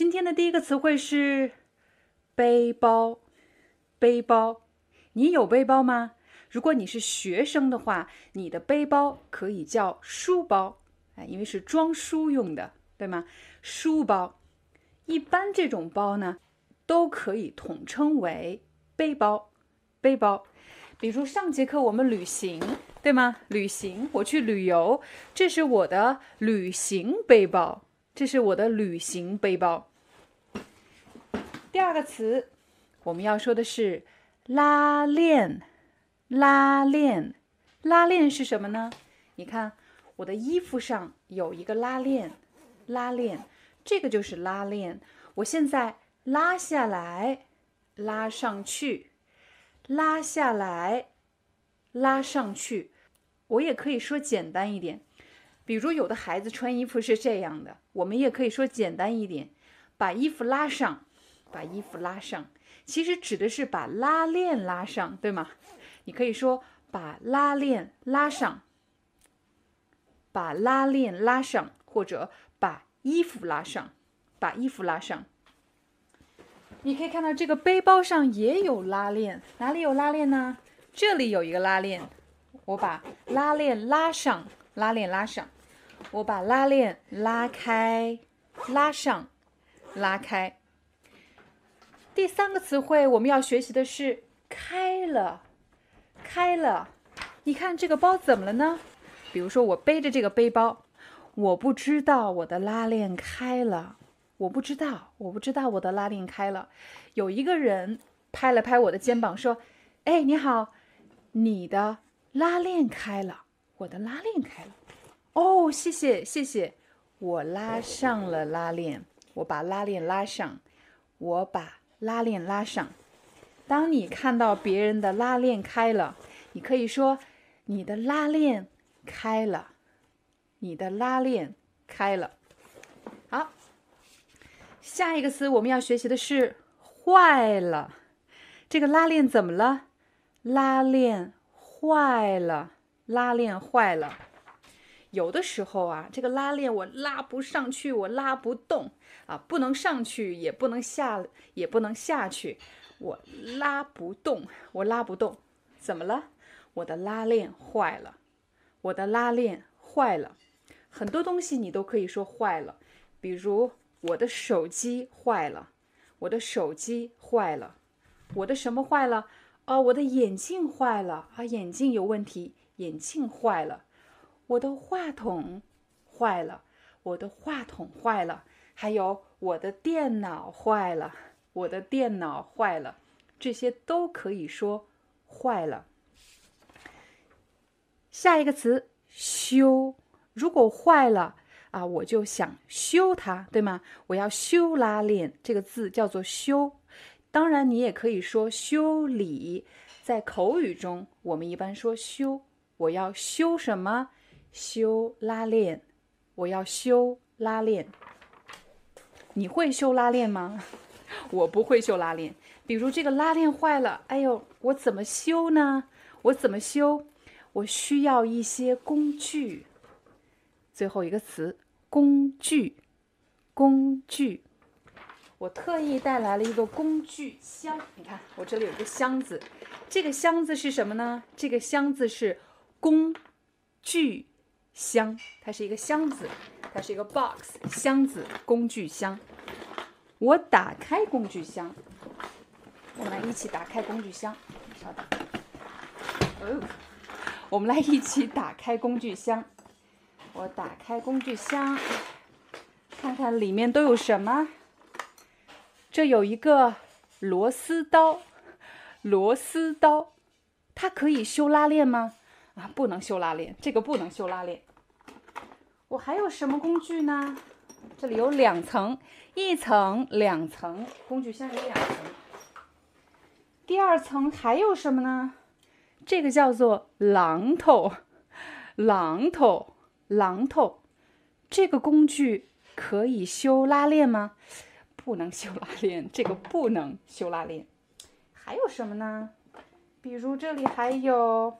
今天的第一个词汇是背包。背包，你有背包吗？如果你是学生的话，你的背包可以叫书包，哎，因为是装书用的，对吗？书包，一般这种包呢，都可以统称为背包。背包，比如上节课我们旅行，对吗？旅行，我去旅游，这是我的旅行背包，这是我的旅行背包。第二个词，我们要说的是拉链。拉链，拉链是什么呢？你看，我的衣服上有一个拉链，拉链，这个就是拉链。我现在拉下来，拉上去，拉下来，拉上去。我也可以说简单一点，比如有的孩子穿衣服是这样的，我们也可以说简单一点，把衣服拉上。把衣服拉上，其实指的是把拉链拉上，对吗？你可以说把拉链拉上，把拉链拉上，或者把衣服拉上，把衣服拉上。你可以看到这个背包上也有拉链，哪里有拉链呢？这里有一个拉链，我把拉链拉上，拉链拉上，我把拉链拉开，拉上，拉开。第三个词汇我们要学习的是开了，开了。你看这个包怎么了呢？比如说我背着这个背包，我不知道我的拉链开了，我不知道，我不知道我的拉链开了。有一个人拍了拍我的肩膀说：“哎，你好，你的拉链开了，我的拉链开了。”哦，谢谢谢谢，我拉上了拉链，我把拉链拉上，我把。拉链拉上。当你看到别人的拉链开了，你可以说：“你的拉链开了，你的拉链开了。”好，下一个词我们要学习的是“坏了”。这个拉链怎么了？拉链坏了，拉链坏了。有的时候啊，这个拉链我拉不上去，我拉不动啊，不能上去，也不能下，也不能下去，我拉不动，我拉不动，怎么了？我的拉链坏了，我的拉链坏了。很多东西你都可以说坏了，比如我的手机坏了，我的手机坏了，我的什么坏了？哦，我的眼镜坏了啊，眼镜有问题，眼镜坏了。我的话筒坏了，我的话筒坏了，还有我的电脑坏了，我的电脑坏了，这些都可以说坏了。下一个词修，如果坏了啊，我就想修它，对吗？我要修拉链，这个字叫做修。当然，你也可以说修理，在口语中，我们一般说修。我要修什么？修拉链，我要修拉链。你会修拉链吗？我不会修拉链。比如这个拉链坏了，哎呦，我怎么修呢？我怎么修？我需要一些工具。最后一个词，工具，工具。我特意带来了一个工具箱，你看，我这里有个箱子。这个箱子是什么呢？这个箱子是工具。箱，它是一个箱子，它是一个 box 箱子工具箱。我打开工具箱，我们来一起打开工具箱。稍等，哦，我们来一起打开工具箱。我打开工具箱，看看里面都有什么。这有一个螺丝刀，螺丝刀，它可以修拉链吗？啊，不能修拉链，这个不能修拉链。我还有什么工具呢？这里有两层，一层、两层，工具箱有两层。第二层还有什么呢？这个叫做榔头，榔头，榔头。这个工具可以修拉链吗？不能修拉链，这个不能修拉链。还有什么呢？比如这里还有，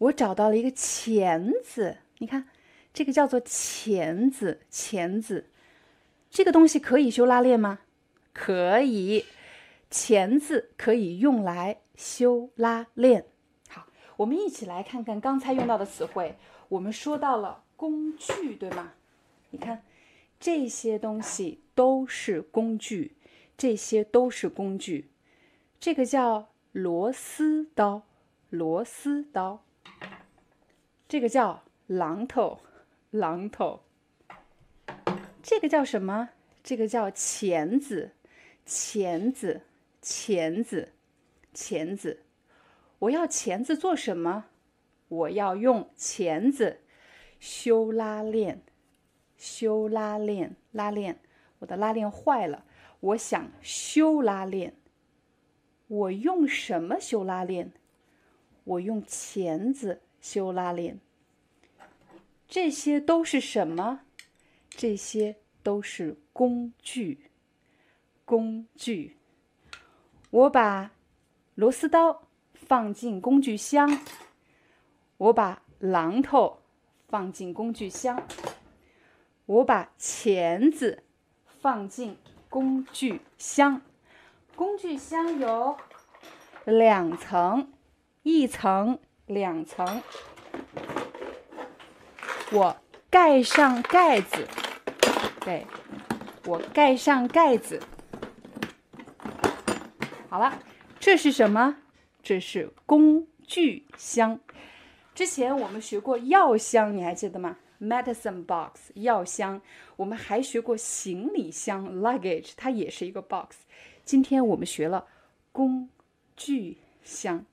我找到了一个钳子，你看，这个叫做钳子，钳子。这个东西可以修拉链吗？可以，钳子可以用来修拉链。好，我们一起来看看刚才用到的词汇。我们说到了工具，对吗？你看，这些东西都是工具，这些都是工具。这个叫螺丝刀，螺丝刀。这个叫榔头，榔头。这个叫什么？这个叫钳子，钳子，钳子，钳子。我要钳子做什么？我要用钳子修拉链，修拉链，拉链。我的拉链坏了，我想修拉链。我用什么修拉链？我用钳子修拉链。这些都是什么？这些都是工具，工具。我把螺丝刀放进工具箱，我把榔头放进工具箱，我把钳子放进工具箱。工具箱有两层，一层、两层。我盖上盖子。对，我盖上盖子。好了，这是什么？这是工具箱。之前我们学过药箱，你还记得吗？Medicine box，药箱。我们还学过行李箱，luggage，它也是一个 box。今天我们学了工具箱。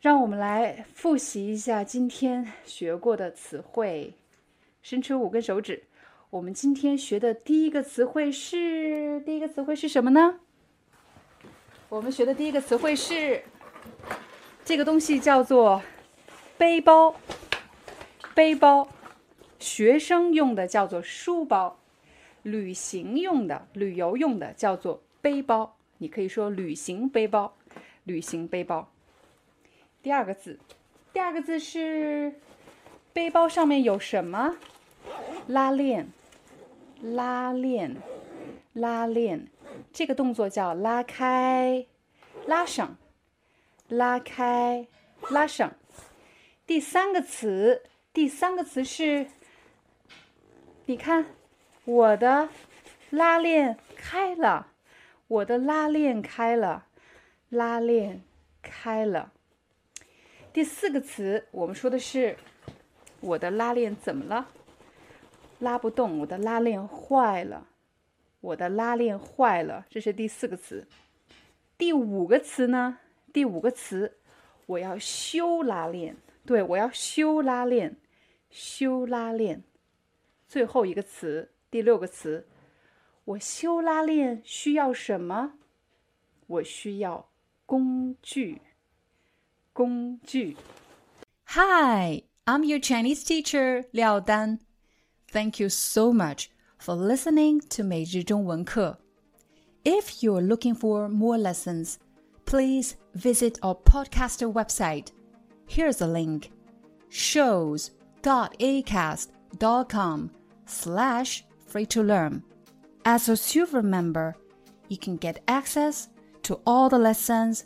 让我们来复习一下今天学过的词汇。伸出五根手指。我们今天学的第一个词汇是第一个词汇是什么呢？我们学的第一个词汇是这个东西叫做背包。背包，学生用的叫做书包，旅行用的、旅游用的叫做背包。你可以说旅行背包，旅行背包。第二个字，第二个字是背包上面有什么？拉链。拉链，拉链，这个动作叫拉开、拉上、拉开、拉上。第三个词，第三个词是，你看，我的拉链开了，我的拉链开了，拉链开了。第四个词，我们说的是，我的拉链怎么了？拉不动，我的拉链坏了，我的拉链坏了，这是第四个词。第五个词呢？第五个词，我要修拉链。对，我要修拉链，修拉链。最后一个词，第六个词，我修拉链需要什么？我需要工具，工具。Hi, I'm your Chinese teacher, Liao Dan. Thank you so much for listening to 每日中文课. If you're looking for more lessons, please visit our podcaster website. Here's a link shows.acast.com slash free to learn. As a silver member, you can get access to all the lessons